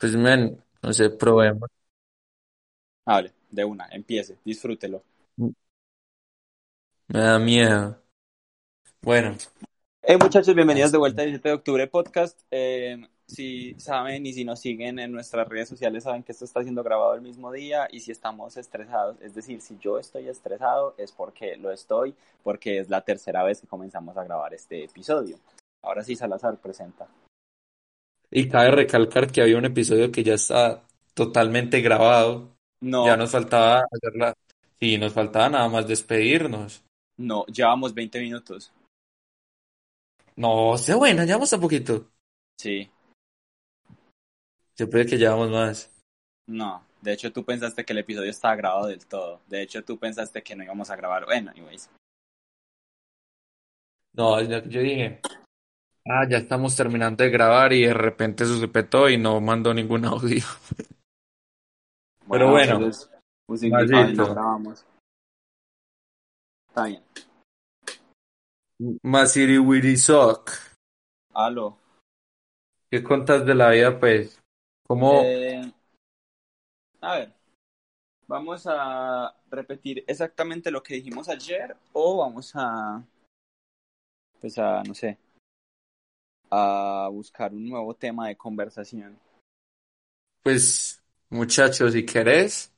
Pues, men, no sé, probemos. Hable, de una, empiece, disfrútelo. Me da miedo. Bueno, Hey muchachos, bienvenidos de vuelta al 17 de octubre podcast. Eh, si saben y si nos siguen en nuestras redes sociales saben que esto está siendo grabado el mismo día y si estamos estresados, es decir, si yo estoy estresado es porque lo estoy, porque es la tercera vez que comenzamos a grabar este episodio. Ahora sí, Salazar presenta. Y cabe recalcar que había un episodio que ya está totalmente grabado. No, Ya nos faltaba hacerla. Sí, nos faltaba nada más despedirnos. no, llevamos 20 minutos. No, sé buena, llevamos a poquito. Sí, Yo que llevamos más. no. De hecho, tú pensaste que el episodio estaba grabado del todo. De hecho, tú pensaste que no íbamos a grabar. Bueno, anyways. No, yo dije, ah, ya estamos terminando de grabar y de repente se petó y no mandó ningún audio. Pero bueno, entonces, pues, que no grabamos. Está bien. Masiri Wiri Sock. Aló. ¿Qué contas de la vida, pues? ¿Cómo? Eh, a ver, vamos a repetir exactamente lo que dijimos ayer o vamos a, pues a, no sé, a buscar un nuevo tema de conversación. Pues, muchachos, si querés,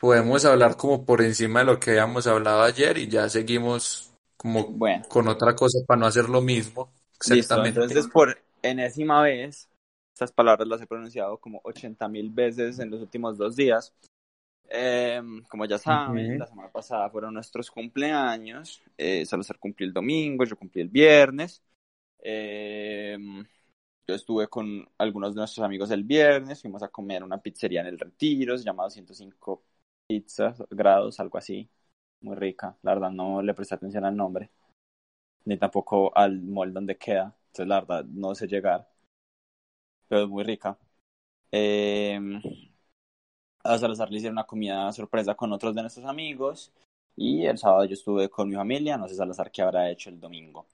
podemos hablar como por encima de lo que habíamos hablado ayer y ya seguimos como Bueno, con otra cosa para no hacer lo mismo. listo. Exactamente. Entonces, por enésima vez, estas palabras las he pronunciado como 80 mil veces en los últimos dos días. Eh, como ya saben, Ujú. la semana pasada fueron nuestros cumpleaños. Eh, Salazar cumplió el domingo, yo cumplí el viernes. Eh, yo estuve con algunos de nuestros amigos el viernes, fuimos a comer una pizzería en el Retiro, se llama 105 pizzas, grados, algo así. Muy rica, la verdad no le presté atención al nombre, ni tampoco al mall donde queda, entonces la verdad no sé llegar, pero es muy rica. Eh, a Salazar le hicieron una comida sorpresa con otros de nuestros amigos y el sábado yo estuve con mi familia, no sé Salazar qué habrá hecho el domingo.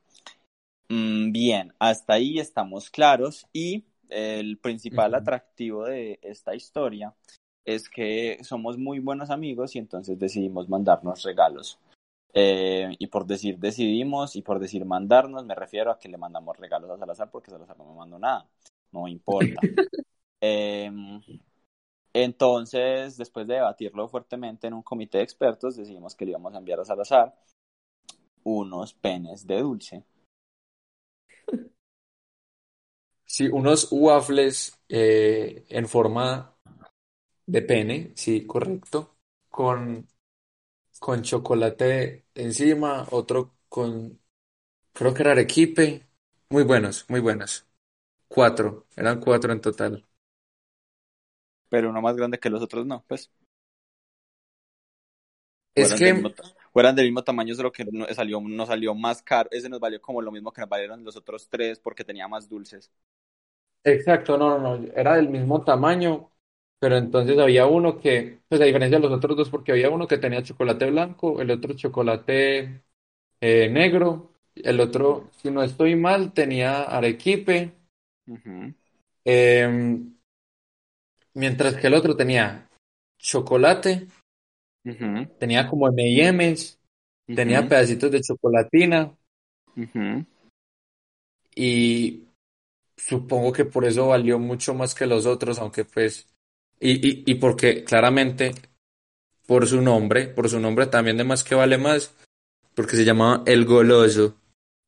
Mm, bien, hasta ahí estamos claros y el principal atractivo de esta historia es que somos muy buenos amigos y entonces decidimos mandarnos regalos. Eh, y por decir decidimos y por decir mandarnos me refiero a que le mandamos regalos a Salazar porque Salazar no me mandó nada, no importa. Em, entonces, después de debatirlo fuertemente en un comité de expertos, decidimos que le íbamos a enviar a Salazar unos penes de dulce. Sí, unos waffles eh, en forma de pene, sí, correcto, con, con chocolate encima, otro con, creo que era arequipe, muy buenos, muy buenos. Cuatro, eran cuatro en total. pero uno más grande que los otros no, pues. Es que, fueran del mismo tamaño, solo que no, salió, nos salió más caro. Ese nos valió como lo mismo que nos valieron los otros tres porque tenía más dulces. exacto, no, no, no, era del mismo tamaño, pero entonces había uno que, pues a diferencia de los otros dos, porque había uno que tenía chocolate blanco, el otro chocolate eh, negro, el otro, si no estoy mal, tenía arequipe. Em, mientras que el otro tenía chocolate, ujú, tenía como M&M's, tenía pedacitos de chocolatina ujú. y supongo que por eso valió mucho más que los otros, aunque pues, y, y, y porque claramente por su nombre, por su nombre también de más que vale más, porque se llamaba El Goloso.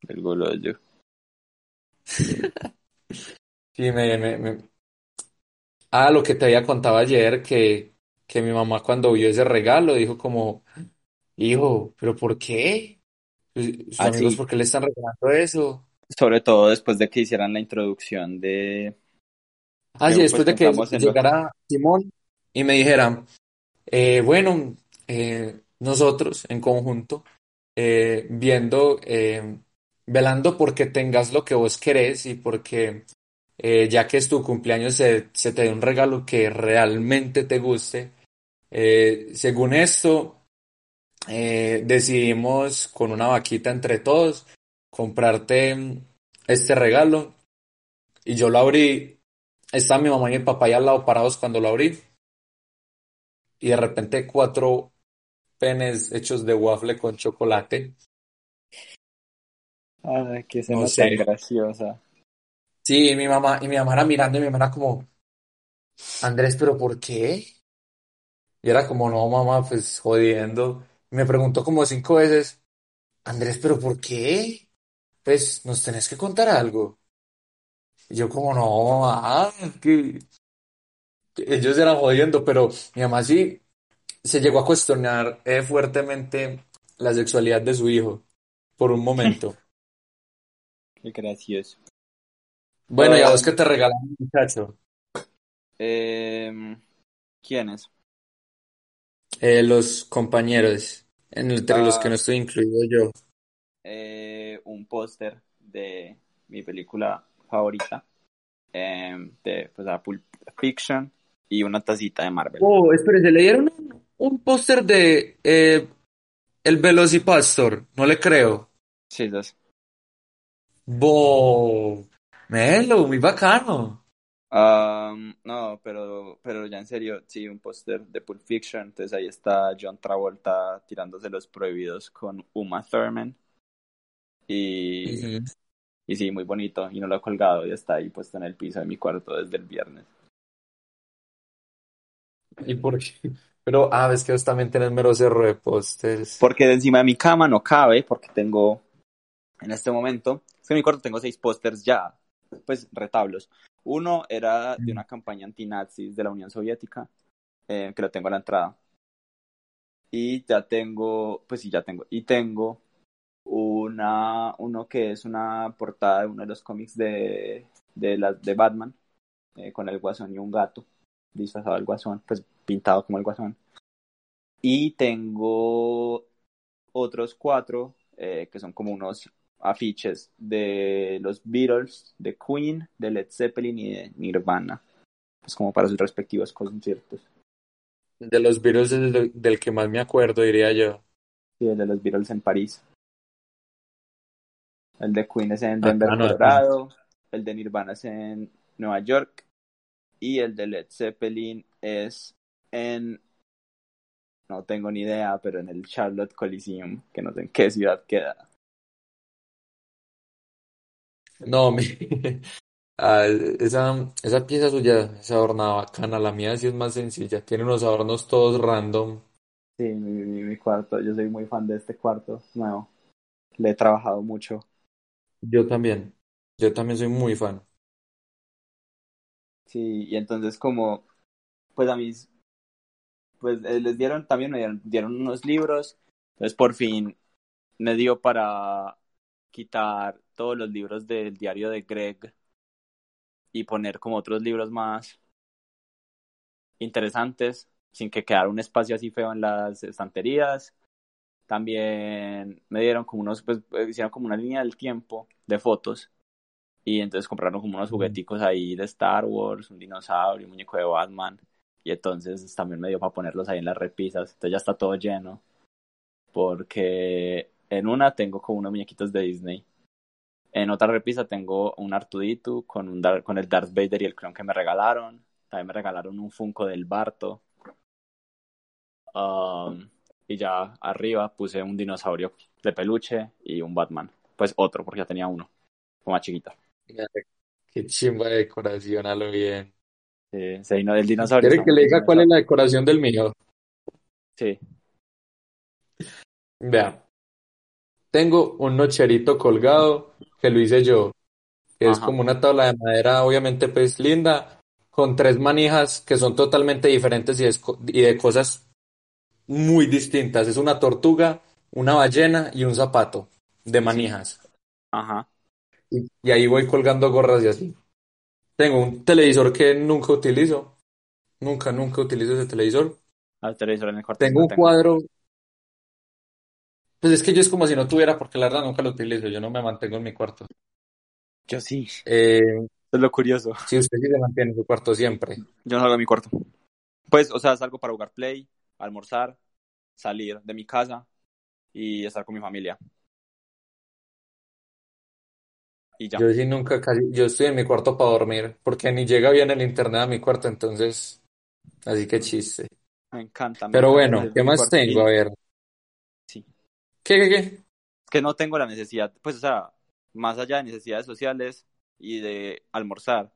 El goloyo. Sí, me, me, me- Ah, lo que te había contado ayer, que, que mi mamá cuando vio ese regalo dijo como, hijo, ¿pero por qué? Sus sus Ah, amigos, sí. ¿por qué le están regalando eso? Sobre todo después de que hicieran la introducción de Ah, sí, pues después de que lo llegara Simón y me dijera, eh, bueno, eh, nosotros en conjunto, eh, viendo, eh, velando porque tengas lo que vos querés y porque ya que es tu cumpleaños se, se te dé un regalo que realmente te guste. Eh, según esto, eh, decidimos con una vaquita entre todos comprarte este regalo y yo lo abrí Estaban mi mamá y mi papá ahí al lado parados cuando lo abrí. Y de repente cuatro penes hechos de waffle con chocolate. Ay, qué No escena tan sé. graciosa. Sí, y mi mamá, y mi mamá era mirando y mi mamá era como, Andrés, ¿pero por qué? Y era como, no, mamá, pues jodiendo. Y me preguntó como cinco veces, Andrés, ¿pero por qué? Pues nos tenés que contar algo. Y yo como, no, mamá, que, ellos eran jodiendo, pero mi mamá sí se llegó a cuestionar eh, fuertemente la sexualidad de su hijo por un momento. Qué gracioso. Bueno, ¿y a vos qué te regalaron, muchacho? em, ¿quiénes? Eh, los compañeros, entre los que Ah, no estoy incluido yo. eh, un póster de mi película favorita, em, de pues, a Pulp Fiction, y una tacita de Marvel. Oh, espérese, le dieron un, un póster de eh, el Velocipastor, no le creo. Sí, esas. Bo, Melo, muy bacano. Am, no, pero, pero ya en serio, sí, un póster de Pulp Fiction. Entonces ahí está John Travolta tirándose los prohibidos con Uma Thurman. Y, y sí, muy bonito. Y no lo he colgado y está ahí puesto en el piso de mi cuarto desde el viernes. ¿Y por qué? Pero, ah, ves que vos también tenés mero cerro de pósters. Porque de encima de mi cama no cabe, porque tengo en este momento, es que en mi cuarto tengo seis pósters ya, pues retablos. Uno era de una campaña antinazis de la Unión Soviética, eh, que lo tengo a la entrada. Y ya tengo, pues sí, ya tengo. Y tengo una, uno que es una portada de uno de los cómics de, de, la, de Batman, eh, con el guasón y un gato, disfrazado del guasón, pues pintado como el guasón. Y tengo otros cuatro, eh, que son como unos afiches de los Beatles, de Queen, de Led Zeppelin y de Nirvana, pues como para sus respectivos conciertos. De los virus del, del que más me acuerdo, diría yo. Sí, el de los Beatles en París. El de Queen es en Denver, Bacano, bacano. Colorado. El de Nirvana es en Nueva York. Y el de Led Zeppelin es en. No tengo ni idea, pero en el Charlotte Coliseum, que no sé en qué ciudad queda. No, mi, ah, esa, esa pieza suya, esa hornada bacana, la mía sí es más sencilla, tiene unos adornos todos random. Sí, mi, mi, mi cuarto. Yo soy muy fan de este cuarto nuevo. Le he trabajado mucho. Yo también, yo también soy muy fan. Sí, y entonces, como. Pues a mis. Pues eh, les dieron, también me dieron, dieron unos libros. Entonces, por fin me dio para quitar todos los libros del diario de Greg y poner como otros libros más interesantes, sin que quedara un espacio así feo en las estanterías. También me dieron como unos, pues hicieron como una línea del tiempo de fotos y entonces compraron como unos jugueticos ahí de Star Wars, un dinosaurio, un muñeco de Batman y entonces también me dio para ponerlos ahí en las repisas, entonces ya está todo lleno porque en una tengo como unos muñequitos de Disney. En otra repisa tengo un Artudito con, un Dar- con el Darth Vader y el clon que me regalaron. También me regalaron un Funko del Barto. Um, y ya arriba puse un dinosaurio de peluche y un Batman. Pues otro, porque ya tenía uno, como más chiquito. Qué chimba de decoración, a lo bien. Sí, sí, no, el dinosaurio ¿Quiere está que le diga cuál es la decoración del mío? Sí, Vea, tengo un nocherito colgado que lo hice yo, que es como una tabla de madera, obviamente pues linda, con tres manijas que son totalmente diferentes y, de cosas muy distintas. Es una tortuga, una ballena y un zapato de manijas. ajá. Y, y ahí voy colgando gorras y así. Tengo un televisor que nunca utilizo. Nunca, nunca utilizo ese televisor. Al televisor en el cuarto Tengo un tengo. cuadro. Pues es que yo es como si no tuviera, porque la verdad nunca lo utilizo. Yo no me mantengo en mi cuarto. Yo sí. Eh, Es lo curioso. si usted sí se mantiene en su cuarto siempre. Yo no salgo de mi cuarto. Pues, o sea, salgo para jugar play, almorzar, salir de mi casa y estar con mi familia. y ya. Yo sí nunca casi, yo estoy en mi cuarto para dormir, porque ni llega bien el internet a mi cuarto, entonces, así que chiste. Me encanta. me Pero encanta bueno, ¿qué más cuarto tengo? A ver, sí. ¿Qué, qué, qué? Es que no tengo la necesidad, pues, o sea, más allá de necesidades sociales y de almorzar,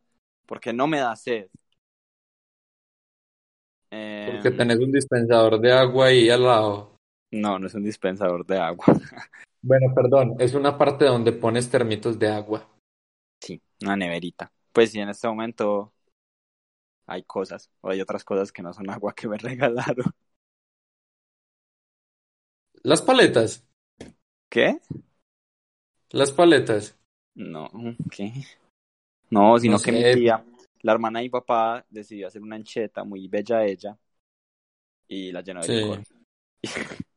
porque no me da sed. Porque Em, tenés un dispensador de agua ahí al lado. no, no es un dispensador de agua. Bueno, perdón, es una parte donde pones termitos de agua. Sí, una neverita. Pues sí, en este momento hay cosas, o hay otras cosas que no son agua que me regalaron. Las paletas, ¿Qué? las paletas. No, ¿qué? No, sino No que mi tía, la hermana de mi papá, decidió hacer una ancheta muy bella ella y la llenó de sí, licor.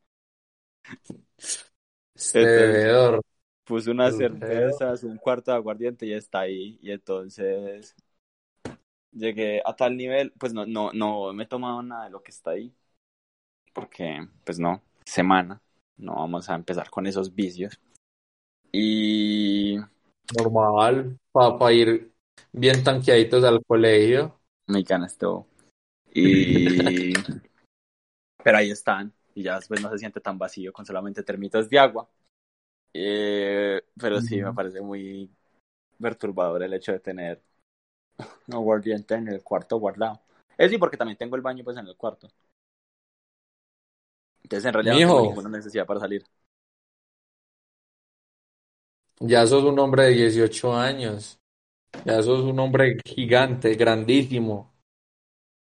este Entonces bebedor, puso unas cervezas, un cuarto de aguardiente y está ahí. Y entonces llegué a tal nivel, pues no, no, no me he tomado nada de lo que está ahí, porque pues no, semana, no vamos a empezar con esos vicios. Y Normal, para ir bien tanqueaditos al colegio. me ganas todo. Y pero ahí están. Y ya después no se siente tan vacío con solamente termitas de agua. Eh, pero sí, me parece muy perturbador el hecho de tener un aguardiente en el cuarto guardado. Es sí, porque también tengo el baño pues en el cuarto. Entonces en realidad no tengo Mijo, ninguna necesidad para salir. ya sos un hombre de 18 años. Ya sos un hombre gigante, grandísimo.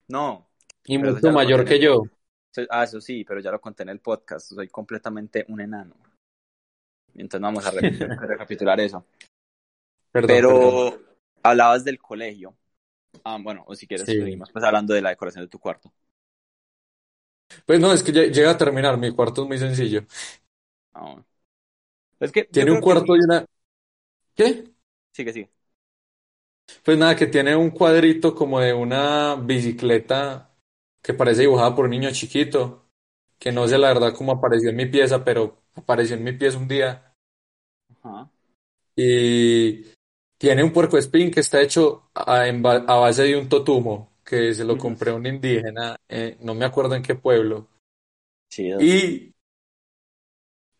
No, Y mucho mayor que yo. Ah, eso sí, pero ya lo conté en el podcast. Soy completamente un enano. Entonces vamos a recapitular eso. Perdón, perdón. Pero hablabas del colegio. Ah, bueno, o si quieres Sí. seguimos pues hablando de la decoración de tu cuarto. Pues no, es que lle- llega a terminar. Mi cuarto es muy sencillo. Bueno. Es que Tiene un que cuarto y una... ¿Qué? Sigue, sigue. Pues nada, que tiene un cuadrito como de una bicicleta que parece dibujada por un niño chiquito, que no sé la verdad cómo apareció en mi pieza, pero apareció en mi pieza un día. Ajá. Y tiene un puercoespín que está hecho a base de un totumo, que se lo compré a un indígena, eh, no me acuerdo en qué pueblo. Chido. Y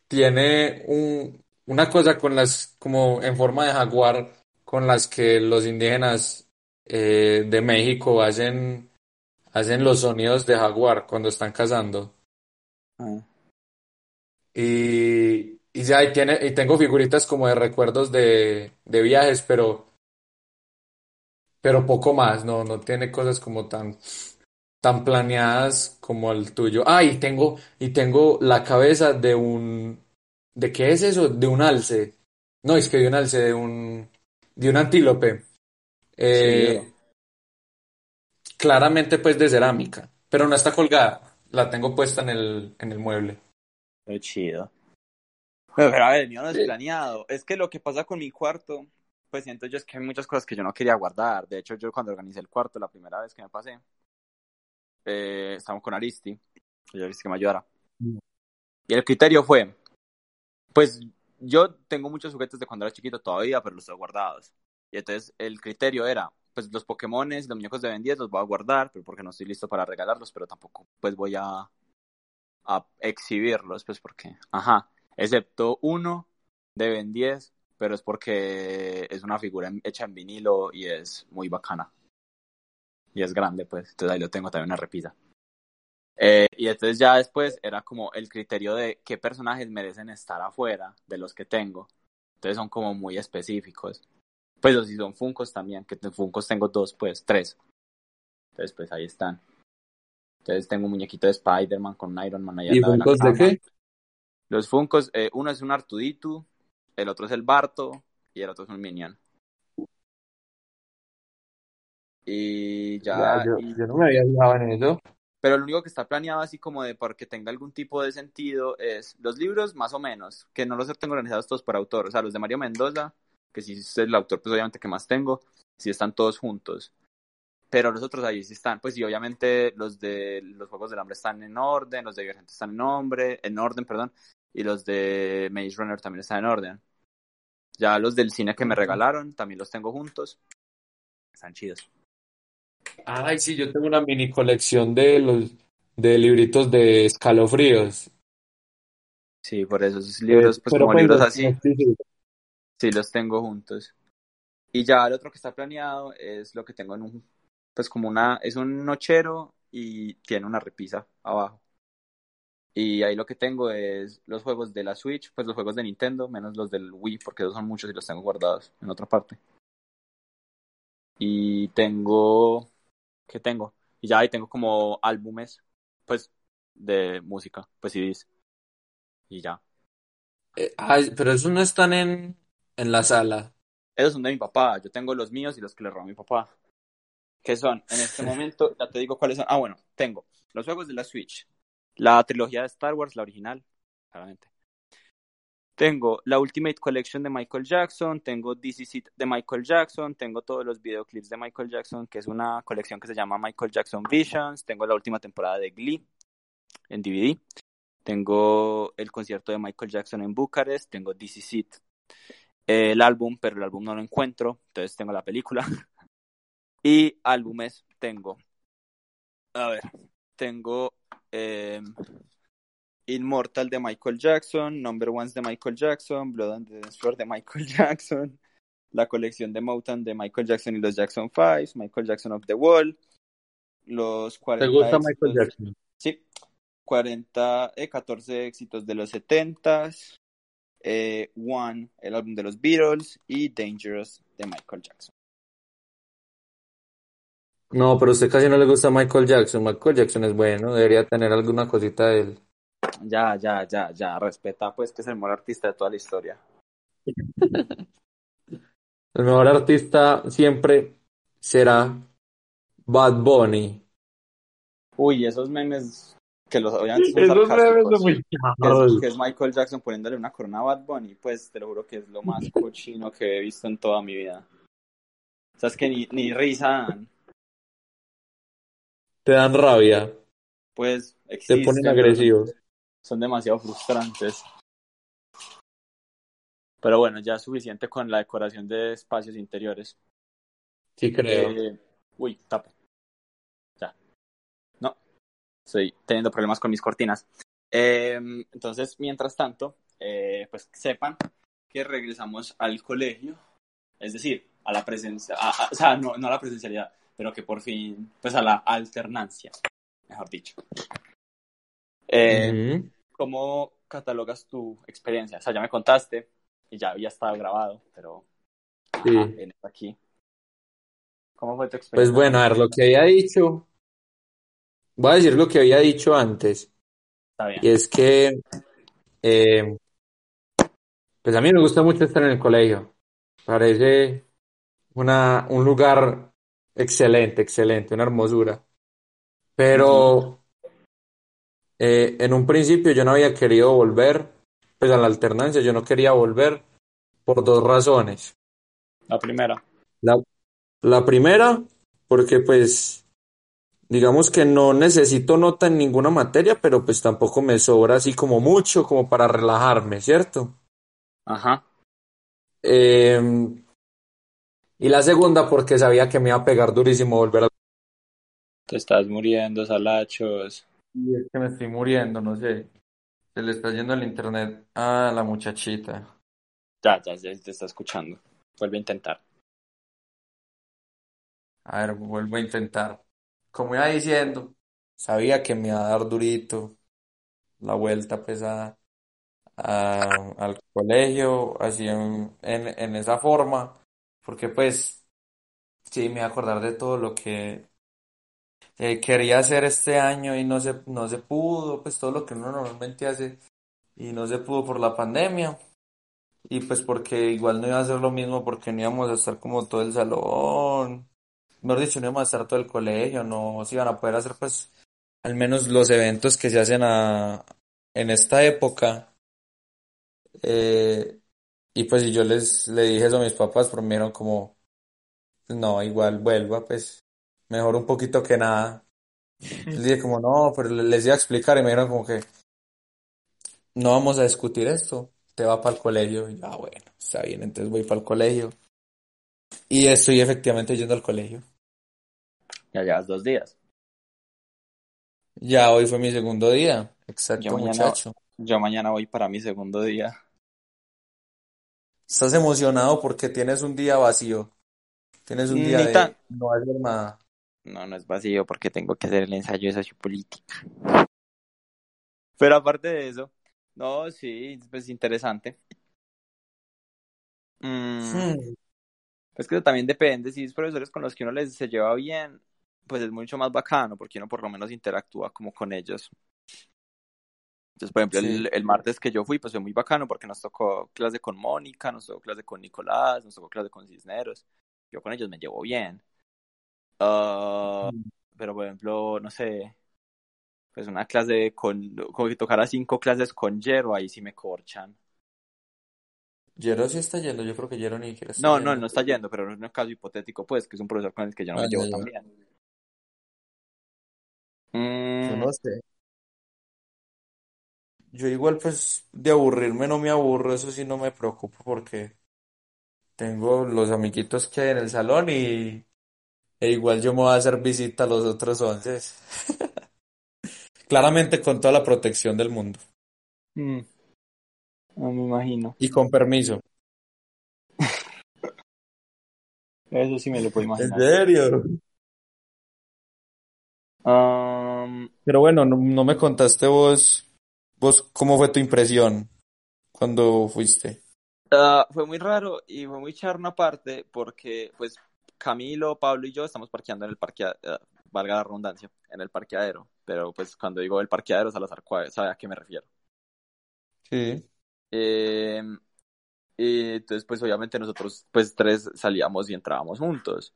tiene un, una cosa con las, como en forma de jaguar, con las que los indígenas eh, de México hacen, hacen los sonidos de jaguar cuando están cazando. Ah, Y, y ya, y tiene, y tengo figuritas como de recuerdos de, de viajes, pero, pero poco más, no, no tiene cosas como tan, tan planeadas como el tuyo. Ah, y tengo, y tengo la cabeza de un, ¿de qué es eso? De un alce. No, es que de un alce, de un, de un antílope. Eh, claramente pues de cerámica, pero no está colgada. La tengo puesta en el, en el mueble. Qué chido. Pero, pero, a ver, el mío no es planeado. Es que lo que pasa con mi cuarto, pues siento yo es que hay muchas cosas que yo no quería guardar. De hecho, yo cuando organicé el cuarto la primera vez que me pasé, eh, estábamos con Aristi, y dije que me ayudara. Y el criterio fue, pues yo tengo muchos juguetes de cuando era chiquito todavía, pero los tengo guardados. Y entonces el criterio era, pues los Pokémones, los muñecos de Ben 10 los voy a guardar, pero porque no estoy listo para regalarlos, pero tampoco pues voy a, a exhibirlos, pues porque, ajá, excepto uno de Ben 10, pero es porque es una figura en- hecha en vinilo y es muy bacana. Y es grande, pues, entonces ahí lo tengo también en una repisa. Eh, y entonces ya después era como el criterio de qué personajes merecen estar afuera de los que tengo. Entonces son como muy específicos. Pues o si son Funkos también, que de Funkos tengo dos, pues tres. Entonces pues ahí están. Entonces tengo un muñequito de Spider-Man con un Iron Man ahí al ¿Y lado de qué? Los Funkos, eh, uno es un Artuditu, el otro es el Barto y el otro es un Minion. Y Ya, ya, yo, y yo no me había fijado en eso. Pero lo único que está planeado así como de porque tenga algún tipo de sentido es los libros más o menos, que no los tengo organizados todos por autor, o sea, los de Mario Mendoza, que sí es el autor pues obviamente que más tengo, sí están todos juntos. Pero los otros ahí sí están, pues y obviamente los de los Juegos del Hambre están en orden, los de Divergente están en nombre, en orden, perdón, y los de Maze Runner también están en orden. Ya los del cine que me regalaron, también los tengo juntos. Están chidos. Ay, sí, yo tengo una mini colección de los de libritos de escalofríos. Sí, por eso esos libros, pues Pero como pues, libros así, sí los tengo juntos. Y ya el otro que está planeado es lo que tengo en un, pues como una, es un nochero y tiene una repisa abajo. Y ahí lo que tengo es los juegos de la Switch, pues los juegos de Nintendo, menos los del Wii, porque esos son muchos y los tengo guardados en otra parte. Y tengo, ¿qué tengo? Y ya ahí tengo como álbumes, pues, de música, pues CDs. Y ya. Eh, ay, pero esos no están en, en la sala. Esos son de mi papá. Yo tengo los míos y los que le robó mi papá. ¿Qué son? En este momento, ya te digo cuáles son. Ah, bueno, tengo los juegos de la Switch, la trilogía de Star Wars, la original, claramente. Tengo la Ultimate Collection de Michael Jackson, tengo DC de Michael Jackson, tengo todos los videoclips de Michael Jackson, que es una colección que se llama Michael Jackson Visions, tengo la última temporada de Glee en DVD, tengo el concierto de Michael Jackson en Bucarest, tengo DC eh, el álbum, pero el álbum no lo encuentro, entonces tengo la película. Y álbumes tengo. A ver, tengo eh, Immortal de Michael Jackson, Number Ones de Michael Jackson, Blood and the Dance Floor de Michael Jackson, la colección de Motown de Michael Jackson y los Jackson Five, Michael Jackson of the Wall, los 40 ¿Te gusta éxitos- Michael Jackson? Sí, 40, eh, 14 éxitos de los 70s, eh, One, el álbum de los Beatles, y Dangerous de Michael Jackson. No, pero a usted casi no le gusta Michael Jackson. Michael Jackson es bueno, debería tener alguna cosita de él. Ya, ya, ya, ya, respeta pues que es el mejor artista de toda la historia. El mejor artista siempre será Bad Bunny. Uy, esos memes que los obviamente son Esos memes son muy que es, que es Michael Jackson poniéndole una corona a Bad Bunny, pues te lo juro que es lo más cochino que he visto en toda mi vida. O sea, es que ni, ni risa dan, Te dan rabia, pues te existen, ponen pero agresivos. son demasiado frustrantes. Pero bueno, ya es suficiente con la decoración de espacios interiores. Sí, creo. Eh, uy, tapo. Ya. No. Estoy teniendo problemas con mis cortinas. Eh, entonces, mientras tanto, eh, pues sepan que regresamos al colegio. Es decir, a la presencia. a- a- o sea, no, no a la presencialidad, pero que por fin, pues a la alternancia, mejor dicho. Eh. ¿Cómo catalogas tu experiencia? O sea, ya me contaste y ya había estado grabado, pero Sí. ajá, vienes aquí. ¿Cómo fue tu Pues experiencia? bueno, a ver, lo que había dicho, voy a decir lo que había dicho antes, Está bien. y es que, eh, pues a mí me gusta mucho estar en el colegio, parece una, un lugar excelente, excelente, una hermosura, pero eh, en un principio yo no había querido volver, pues a la alternancia, yo no quería volver por dos razones. La primera. La, la primera, porque pues digamos que no necesito nota en ninguna materia, pero pues tampoco me sobra así como mucho como para relajarme, ¿cierto? Ajá. Eh, y la segunda, porque sabía que me iba a pegar durísimo volver a... Te estás muriendo, Salachos. Y es que me estoy muriendo, no sé. Se le está yendo el internet a la muchachita. Ya, ya, ya te está escuchando. Vuelve a intentar. A ver, vuelvo a intentar. Como iba diciendo, sabía que me iba a dar durito la vuelta pues a, a- al colegio, así en, en, en esa forma, porque pues sí, me voy a acordar de todo lo que eh, quería hacer este año y no se, no se pudo, pues todo lo que uno normalmente hace y no se pudo por la pandemia. Y pues porque igual no iba a ser lo mismo porque no íbamos a estar como todo el salón, mejor dicho, no íbamos a estar todo el colegio, no se iban a poder hacer pues al menos los eventos que se hacen a, en esta época. Eh, y pues y yo les le dije eso a mis papás, pero me dijeron como, no, igual vuelva, pues mejor un poquito que nada. Les dije como, no, pero les iba a explicar y me dijeron como que no vamos a discutir esto, te va para el colegio. Y yo, ah, bueno. está bien, entonces voy para el colegio. Y estoy efectivamente yendo al colegio. Ya llevas dos días. Ya hoy fue mi segundo día. Yo Exacto, mañana, muchacho. yo mañana voy para mi segundo día. ¿Estás emocionado porque tienes un día vacío? Tienes un día de no hacer nada. No, no es vacío porque tengo que hacer el ensayo de sociopolítica. Pero aparte de eso, no, sí, pues interesante. Mm, Hmm, es que eso también depende. Si es profesores con los que uno les se lleva bien, pues es mucho más bacano porque uno por lo menos interactúa como con ellos. Entonces, por ejemplo, sí, el, el martes que yo fui, pues fue muy bacano porque nos tocó clase con Mónica, nos tocó clase con Nicolás, nos tocó clase con Cisneros. Yo con ellos me llevo bien. Ah, pero, por ejemplo, no sé, pues una clase con, como que tocara cinco clases con Jero, ahí sí me corchan. Jero sí está yendo, yo creo que Jero ni siquiera está No, no, él no está yendo, pero en un caso hipotético, pues, que es un profesor con el que yo no Ah, me ya, llevo ya. tan bien. Yo Mm, no sé. Yo igual pues de aburrirme no me aburro, eso sí no me preocupo porque tengo los amiguitos que hay en el salón y e igual yo me voy a hacer visita a los otros once. Claramente con toda la protección del mundo mm, no me imagino. y con permiso. Eso sí me lo puedo ¿En imaginar. serio? Am, Pero bueno, no, no me contaste vos, vos cómo fue tu impresión cuando fuiste. ah, fue muy raro y fue muy charno aparte porque, pues, Camilo, Pablo y yo estamos parqueando en el parqueadero, valga la redundancia, en el parqueadero. Pero, pues, cuando digo el parqueadero, Salazar sabe a qué me refiero. Sí. Eh, y entonces, pues, obviamente nosotros, pues, tres salíamos y entrábamos juntos.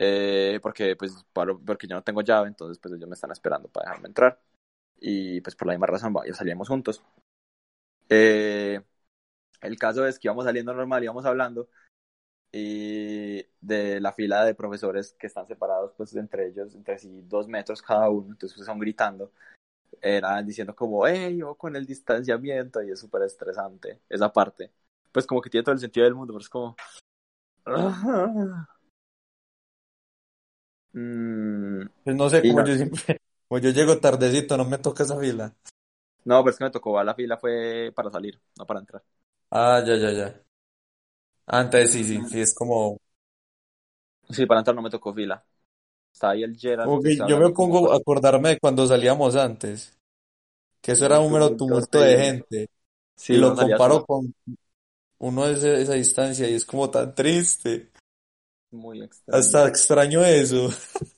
Eh, porque, pues, Pablo- porque yo no tengo llave, entonces, pues, ellos me están esperando para dejarme entrar. Y, pues, por la misma razón, ya salíamos juntos. Eh, el caso es que íbamos saliendo normal, íbamos hablando y de la fila de profesores que están separados, pues entre ellos, entre sí, dos metros cada uno, entonces pues, son gritando, eran diciendo como, hey, yo con el distanciamiento, y es súper estresante esa parte. Pues como que tiene todo el sentido del mundo, pero es como... Mm, Pues no sé, como no, yo siempre, como yo llego tardecito, no me toca esa fila. no, pero es que me tocó, la fila fue para salir, no para entrar. Ah, ya, ya, ya. Ah, entonces sí, sí, sí, es como, Sí, para entrar no me tocó fila. Está ahí el Gerard yo me pongo a acordarme de cuando salíamos antes, que eso era un un mero tumulto de gente, y Sí, uno lo comparo con uno de ese- esa distancia y es como tan triste. Muy extraño. Hasta extraño eso.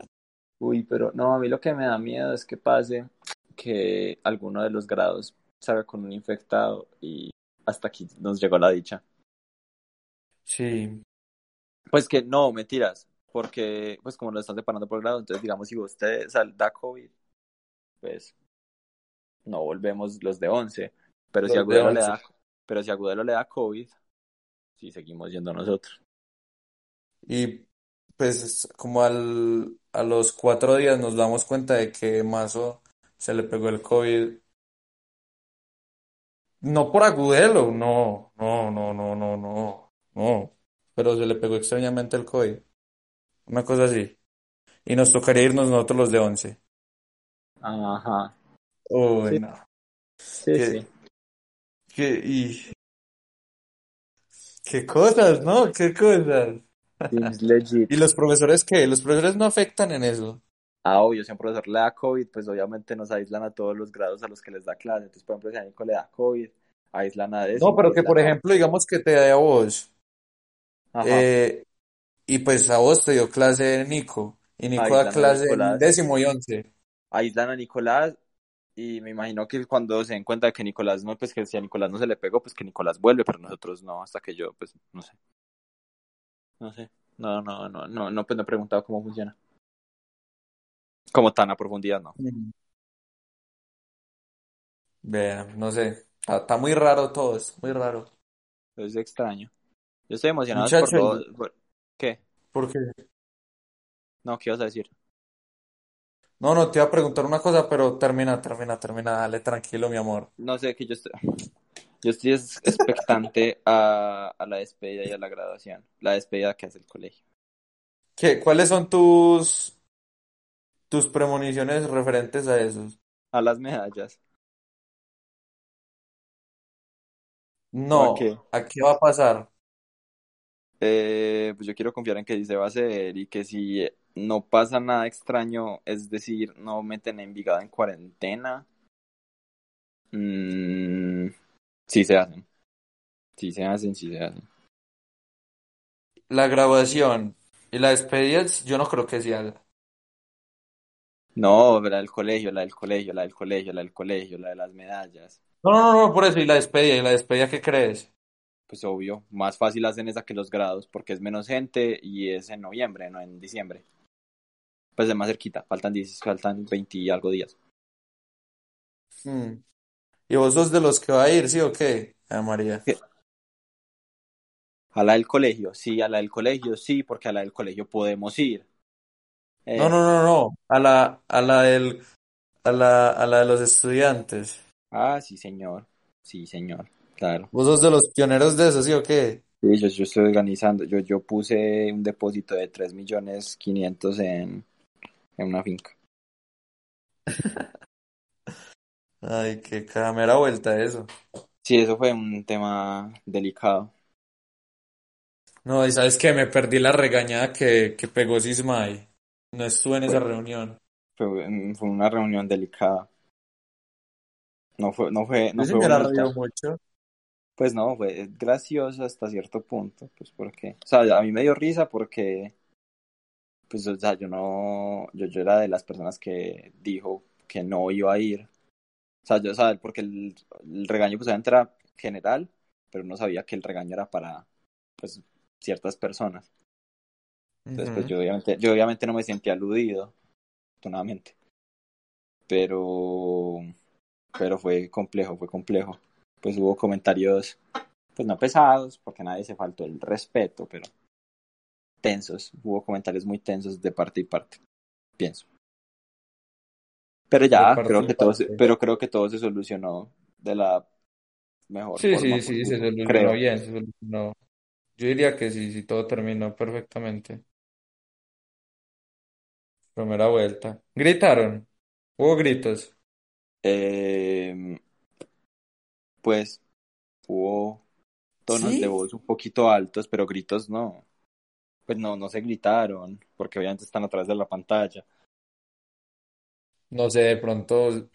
Uy, pero no, a mí lo que me da miedo es que pase que alguno de los grados salga con un infectado y hasta aquí nos llegó la dicha. Sí, Pues que no, mentiras, porque pues como lo están separando por grado, entonces digamos si usted sal, da COVID, pues no volvemos los de 11, pero si los Agudelo le da, pero si Agudelo le da COVID, sí seguimos yendo nosotros. Y pues como al, a los cuatro días nos damos cuenta de que Mazo se le pegó el COVID. No por agudelo, no, no, no, no, no, no, no. Pero se le pegó extrañamente el COVID. Una cosa así. Y nos tocaría irnos nosotros los de once. Ajá. Uy, Sí, no. sí, sí. qué, y, qué cosas, ¿no? Qué cosas. Seems legit. ¿Y los profesores qué? Los profesores no afectan en eso. Ah, obvio, si a un profesor le da COVID, pues obviamente nos aislan a todos los grados a los que les da clase. Entonces, por ejemplo, si a Nico le da COVID, aíslan a No, décimo, pero que aíslan por ejemplo, digamos que te da a vos. Ajá, Eh, y pues a vos te dio clase Nico. Y Nico da aíslan clase en décimo y once. aíslan a Nicolás y me imagino que cuando se den cuenta de que Nicolás no, pues que si a Nicolás no se le pegó, pues que Nicolás vuelve, pero nosotros no, hasta que yo, pues, no sé, no sé. No, no, no, no, no, pues no he preguntado cómo funciona. Como tan a profundidad, no. Vean, no sé. Está, está muy raro todo, es muy raro. Es extraño. Yo estoy emocionado por Muchacho, lo... ¿y por- ¿Qué? por qué? No, ¿qué ibas a decir? No, no, te iba a preguntar una cosa, pero termina, termina, termina. Dale, tranquilo, mi amor. No sé, que yo estoy... Yo estoy es- expectante a, a la despedida y a la graduación. La despedida que hace el colegio. ¿Qué, cuáles son tus, tus premoniciones referentes a esos? A las medallas. ¿O a No, qué? ¿a qué va a pasar? Eh, pues yo quiero confiar en que sí se va a hacer y que si no pasa nada extraño, es decir, no meten a Envigado en cuarentena, mm, sí se hacen. Sí se hacen, sí se hacen. La graduación y la despedida, yo no creo que sea. No, la del colegio, la del colegio, la del colegio, la del colegio, la de las medallas. No, no, no, por eso, y la despedida, y la despedida, ¿qué crees? Pues obvio, más fácil hacen esa que los grados porque es menos gente y es en noviembre, no en diciembre. Pues es más cerquita, faltan 10, faltan 20 y algo días. Hmm. ¿Y vos sos de los que va a ir, sí o qué? Ah, María. A la del colegio, sí, a la del colegio, sí, porque a la del colegio podemos ir. No, Eh, no, no, no, a la, a la del, a la, a la de los estudiantes. ah, sí, señor, sí, señor, claro. ¿Vos sos de los pioneros de eso, sí o qué? Sí, yo, yo estoy organizando, yo, yo puse un depósito de 3 millones 500 en, en una finca. Ay, qué camera vuelta eso. Sí, eso fue un tema delicado. No, y sabes que me perdí la regañada que, que pegó Sismay. No estuve en esa reunión. Fue, fue una reunión delicada. No fue, no fue, no fue me la mucho. Pues no, fue gracioso hasta cierto punto, pues porque, o sea, a mí me dio risa porque, pues, o sea, yo no, yo, yo era de las personas que dijo que no iba a ir. O sea, yo, sea, porque el, el regaño pues obviamente era general, pero no sabía que el regaño era para, pues, ciertas personas. Entonces, pues yo obviamente, yo obviamente no me sentía aludido, afortunadamente. Pero, pero fue complejo, fue complejo. Pues hubo comentarios, pues no pesados, porque nadie se faltó el respeto, pero tensos. Hubo comentarios muy tensos de parte y parte, pienso. Pero ya, creo que todo se, pero creo que todo se solucionó de la mejor Sí, forma sí, sí, se posible, solucionó creo. bien, se solucionó. Yo diría que sí, sí, todo terminó perfectamente. Primera vuelta. Gritaron. Hubo gritos. Eh, pues hubo tonos de ¿Sí? voz un poquito altos, pero gritos no. Pues no, no se gritaron, porque obviamente están atrás de la pantalla. No sé, de pronto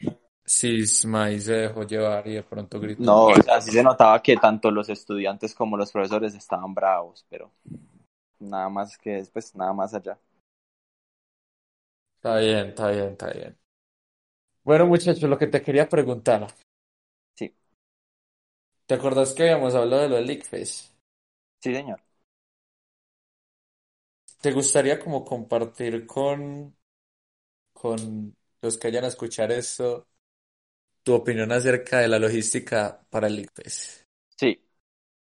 Sismay se dejó llevar y de pronto gritó. No, o sea, sí se notaba que tanto los estudiantes como los profesores estaban bravos, pero nada más que después, nada más allá. Está bien, está bien, está bien. Bueno, muchachos, lo que te quería preguntar. Sí, ¿Te acordás que habíamos hablado de lo del sí, señor. ¿Te gustaría como compartir con, con los que vayan a escuchar esto tu opinión acerca de la logística para el ICFES? Sí,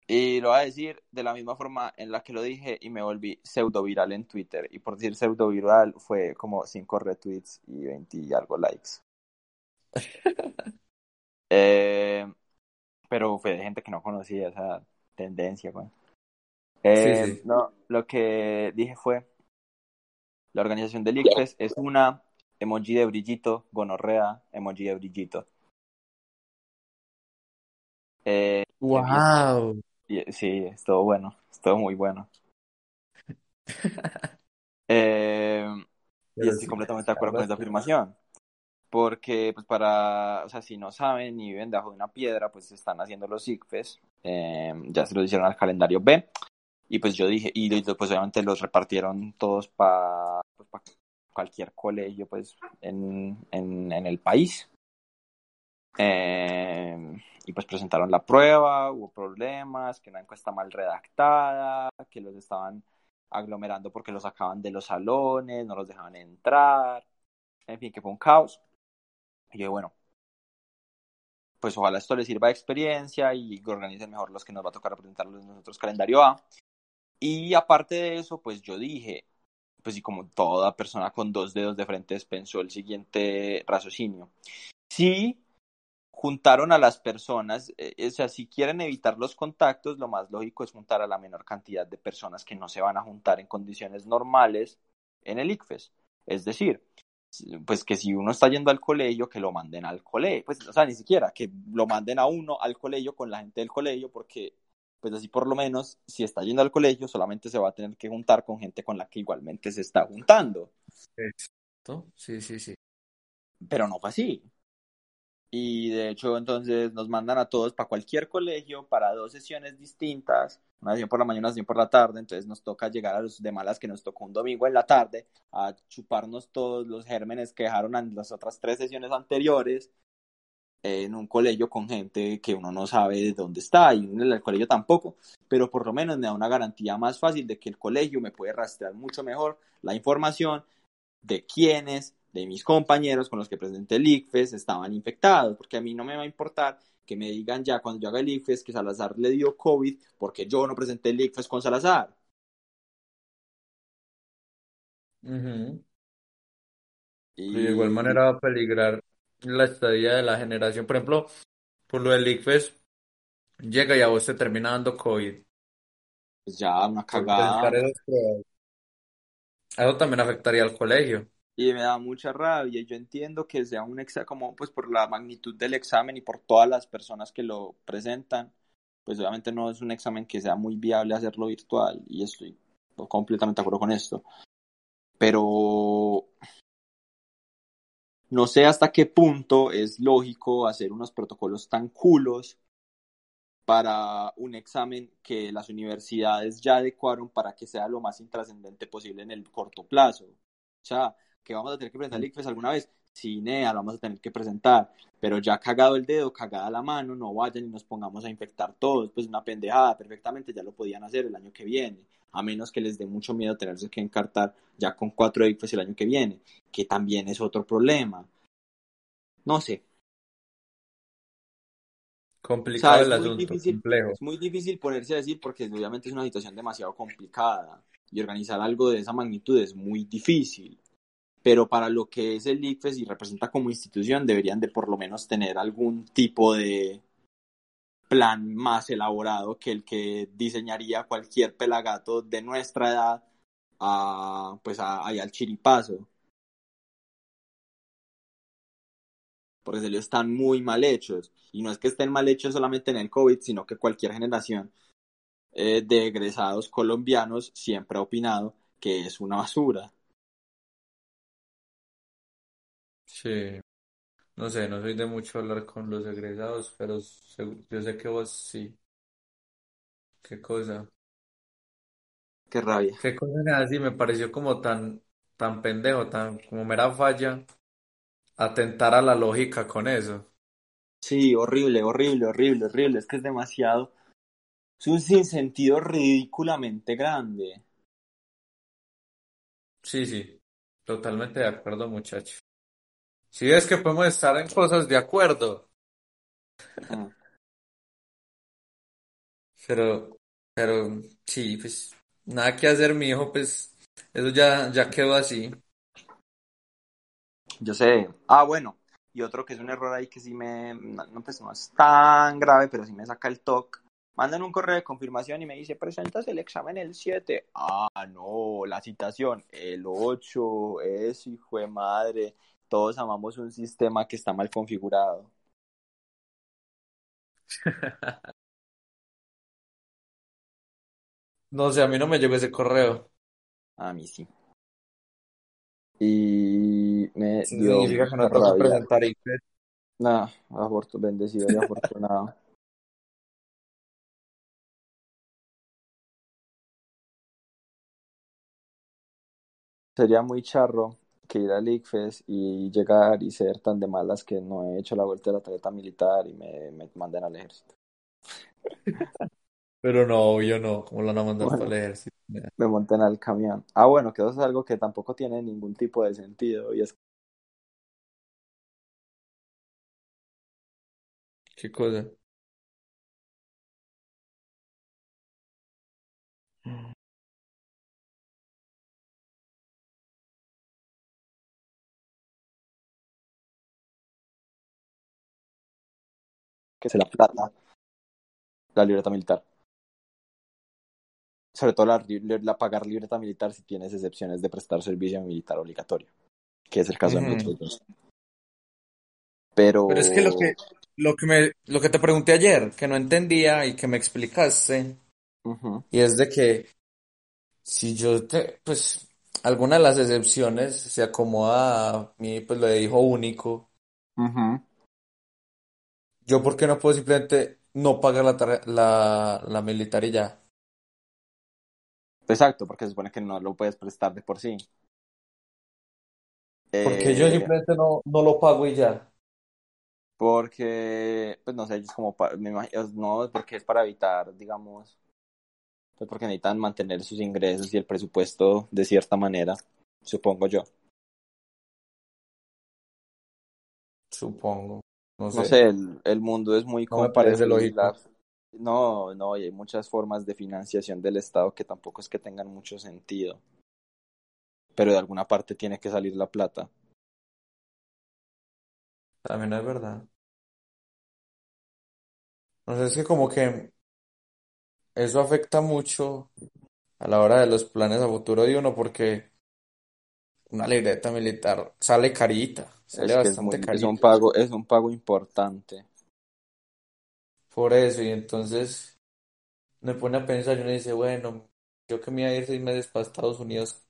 y lo voy a decir de la misma forma en la que lo dije y me volví pseudo viral en Twitter. Y por decir pseudo viral fue como 5 retweets y 20 y algo likes. Eh, pero fue de gente que no conocía esa tendencia, güey. Sí, Eh, sí. no, lo que dije fue, la organización del ICFES es una emoji de brillito, gonorrea, emoji de brillito. Eh, ¡Wow! y- sí, estuvo bueno, estuvo muy bueno. Eh, y estoy completamente de acuerdo con verdad esa es que afirmación. Porque, pues, para, o sea, si no saben y viven debajo de una piedra, pues están haciendo los ICFES. eh, ya se los hicieron al calendario B. Y pues yo dije, y pues obviamente los repartieron todos para pues, pa cualquier colegio, pues, en, en, el país. Eh, y pues presentaron la prueba, hubo problemas, que una encuesta mal redactada, que los estaban aglomerando porque los sacaban de los salones, no los dejaban entrar, en fin, que fue un caos. Y yo, bueno, pues ojalá esto les sirva de experiencia y organicen mejor los que nos va a tocar presentarlos en nosotros calendario A. Y aparte de eso, pues yo dije, pues y como toda persona con dos dedos de frente pensó el siguiente raciocinio. Si juntaron a las personas, eh, o sea, si quieren evitar los contactos, lo más lógico es juntar a la menor cantidad de personas que no se van a juntar en condiciones normales en el ICFES. Es decir, pues que si uno está yendo al colegio, que lo manden al colegio, pues, o sea, ni siquiera, que lo manden a uno al colegio con la gente del colegio, porque, pues así por lo menos, si está yendo al colegio, solamente se va a tener que juntar con gente con la que igualmente se está juntando. Exacto, sí, sí, sí. Pero no fue así. Y de hecho, entonces nos mandan a todos para cualquier colegio, para dos sesiones distintas, una sesión por la mañana, una sesión por la tarde. Entonces nos toca llegar a los de malas que nos tocó un domingo en la tarde a chuparnos todos los gérmenes que dejaron en las otras tres sesiones anteriores en un colegio con gente que uno no sabe de dónde está y en el colegio tampoco, pero por lo menos me da una garantía más fácil de que el colegio me puede rastrear mucho mejor la información de quiénes de mis compañeros con los que presenté el ICFES estaban infectados, porque a mí no me va a importar que me digan ya cuando yo haga el ICFES que Salazar le dio COVID porque yo no presenté el ICFES con Salazar. Y de igual manera va a peligrar la estadía de la generación. Por ejemplo, por lo del ICFES, llega y a vos te termina dando COVID. Pues ya, una cagada. Eso también afectaría al colegio y me da mucha rabia. Yo entiendo que sea un examen, como pues por la magnitud del examen y por todas las personas que lo presentan, pues obviamente no es un examen que sea muy viable hacerlo virtual y estoy completamente de acuerdo con esto. Pero no sé hasta qué punto es lógico hacer unos protocolos tan culos para un examen que las universidades ya adecuaron para que sea lo más intrascendente posible en el corto plazo. O sea, que vamos a tener que presentar el ICFES alguna vez. Sí, NEA, lo vamos a tener que presentar, pero ya cagado el dedo, cagada la mano, no vayan y nos pongamos a infectar todos, pues una pendejada, perfectamente ya lo podían hacer el año que viene, a menos que les dé mucho miedo tenerse que encartar ya con cuatro ICFES el año que viene, que también es otro problema. No sé. Complicado el asunto, complejo. Es muy difícil ponerse a decir porque obviamente es una situación demasiado complicada y organizar algo de esa magnitud es muy difícil pero para lo que es el ICFES y representa como institución, deberían de por lo menos tener algún tipo de plan más elaborado que el que diseñaría cualquier pelagato de nuestra edad a, pues ahí al chiripazo. Porque se están muy mal hechos. Y no es que estén mal hechos solamente en el COVID, sino que cualquier generación eh, de egresados colombianos siempre ha opinado que es una basura. Sí, no sé, no soy de mucho hablar con los egresados, pero yo sé que vos sí. Qué cosa. Qué rabia. Qué cosa así me pareció como tan, tan pendejo, tan como mera falla, atentar a la lógica con eso. Sí, horrible, horrible, horrible, horrible. Es que es demasiado. Es un sinsentido ridículamente grande. Sí, sí, totalmente de acuerdo, muchacho. Si es que podemos estar en cosas de acuerdo. Pero, pero sí, pues nada que hacer, mi hijo, pues eso ya, ya quedó así. Yo sé. Ah, bueno. Y otro que es un error ahí que sí me, no, pues no es tan grave, pero sí me saca el toque. Mandan un correo de confirmación y me dice, presentas el examen el 7. Ah, no, la citación, el 8, eso, hijo de madre todos amamos un sistema que está mal configurado. No sé, a mí no me llegó ese correo. A mí sí. Y me sí, dio significa que no te presentar No, bendecido y afortunado. Sería muy charro que ir al ICFES y llegar y ser tan de malas que no he hecho la vuelta de la tarjeta militar y me, me manden al ejército. Pero no, yo no, ¿cómo lo van a mandar para el ejército? Me monten al camión. Ah, bueno, que eso es algo que tampoco tiene ningún tipo de sentido y es ¿Qué cosa? Que es la plata, la libreta militar. Sobre todo la, la pagar libreta militar si tienes excepciones de prestar servicio militar obligatorio, que es el caso de dos. Pero... Pero es que lo que, lo que me, lo que te pregunté ayer, que no entendía y que me explicaste, y es de que si yo te, pues, alguna de las excepciones se acomoda a mí, pues lo de hijo único, ujú. Yo por qué no puedo simplemente no pagar la, tarje- la, la militar y ya. Exacto, porque se supone que no lo puedes prestar de por sí. Porque yo Eh, simplemente no, no lo pago y ya. porque, pues no sé, ellos como, pa- me imagino, no, porque es para evitar, digamos, pues porque necesitan mantener sus ingresos y el presupuesto de cierta manera, supongo yo. Supongo. No No sé. el, el mundo es muy No me complejo parece y lógico. la- no, no, y hay muchas formas de financiación del Estado que tampoco es que tengan mucho sentido. Pero de alguna parte tiene que salir la plata. También es verdad. No sé, es que como que eso afecta mucho a la hora de los planes a futuro de uno porque una libreta militar sale carita, sale Es que es muy, bastante es un carita. pago, es un pago importante. Por eso, y entonces me pone a pensar y uno dice, bueno, yo que me iba a ir seis meses para Estados Unidos,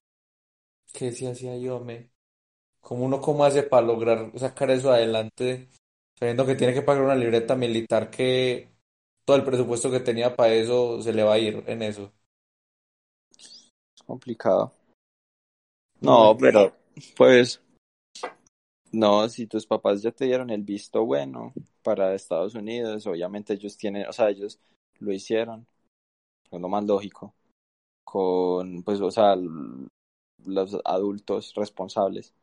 ¿qué se hacía yo, me? ¿Cómo uno cómo hace para lograr sacar eso adelante, sabiendo que tiene que pagar una libreta militar que todo el presupuesto que tenía para eso se le va a ir en eso? Es complicado. No, pero pues no, si tus papás ya te dieron el visto bueno para Estados Unidos, obviamente ellos tienen, o sea, ellos lo hicieron, es lo más lógico, con, pues, o sea, los adultos responsables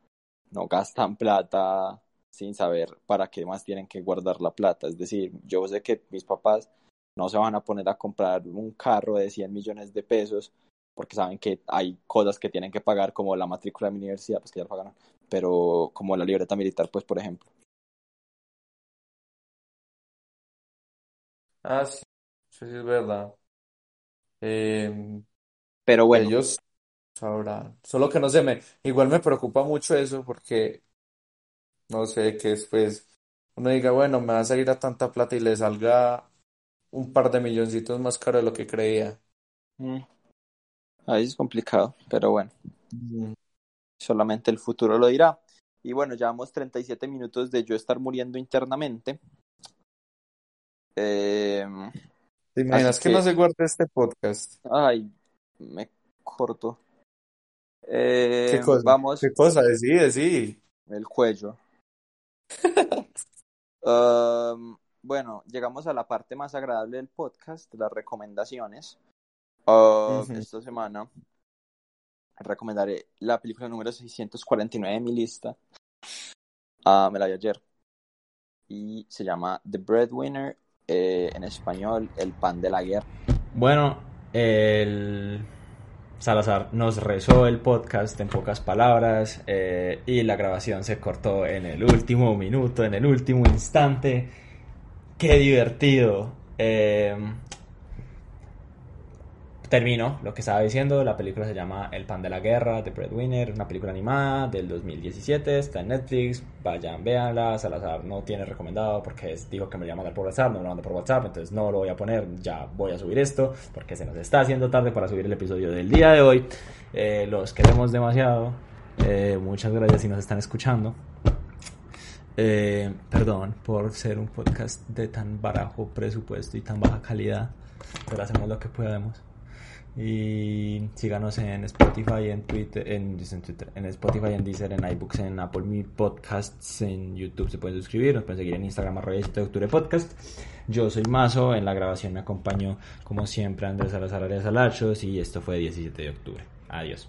no gastan plata sin saber para qué más tienen que guardar la plata. Es decir, yo sé que mis papás no se van a poner a comprar un carro de 100 millones de pesos porque saben que hay cosas que tienen que pagar como la matrícula de mi universidad, pues que ya lo pagaron, pero como la libreta militar, pues por ejemplo. Ah, sí, sí es verdad. Eh, Pero bueno, ellos sabrán. Solo que no sé, me, igual me preocupa mucho eso porque no sé, que después uno diga, bueno, me va a salir a tanta plata y le salga un par de milloncitos más caro de lo que creía. mm, ahí es complicado, pero bueno, Mm. solamente el futuro lo dirá. Y bueno, llevamos 37 minutos de yo estar muriendo internamente. Eh, ¿Te así imaginas que no se guarde este podcast? ay, me corto. ¿Qué Eh, cosa? vamos, ¿Qué cosa? Decide, sí. el cuello. Um, bueno, llegamos a la parte más agradable del podcast, las recomendaciones. Uh, Ujú. esta semana recomendaré la película número 649 de mi lista. Ah, me la vi ayer. Y se llama The Breadwinner, eh, en español, El pan de la guerra. Bueno, el Salazar nos rezó el podcast en pocas palabras eh, y la grabación se cortó en el último minuto, en el último instante. ¡Qué divertido! Eh, termino lo que estaba diciendo. La película se llama El pan de la guerra, The Breadwinner, una película animada del 2017. Está en Netflix. Vayan, véanla. Salazar no tiene recomendado porque es- dijo que me lo iba a mandar por WhatsApp. No me lo mandó por WhatsApp, entonces no lo voy a poner. Ya voy a subir esto porque se nos está haciendo tarde para subir el episodio del día de hoy. Eh, los queremos demasiado. Eh, muchas gracias si nos están escuchando. Eh, perdón por ser un podcast de tan barajo presupuesto y tan baja calidad, pero hacemos lo que podemos. Y síganos en Spotify, en Twitter, en, Twitter, en Spotify, en Deezer, en iBooks, en Apple Me Podcasts, en YouTube se pueden suscribir, nos pueden seguir en Instagram 17 de octubre podcast. Yo soy Mazo, en la grabación me acompañó como siempre Andrés Salazar Arias Alachos y esto fue 17 de octubre. Adiós.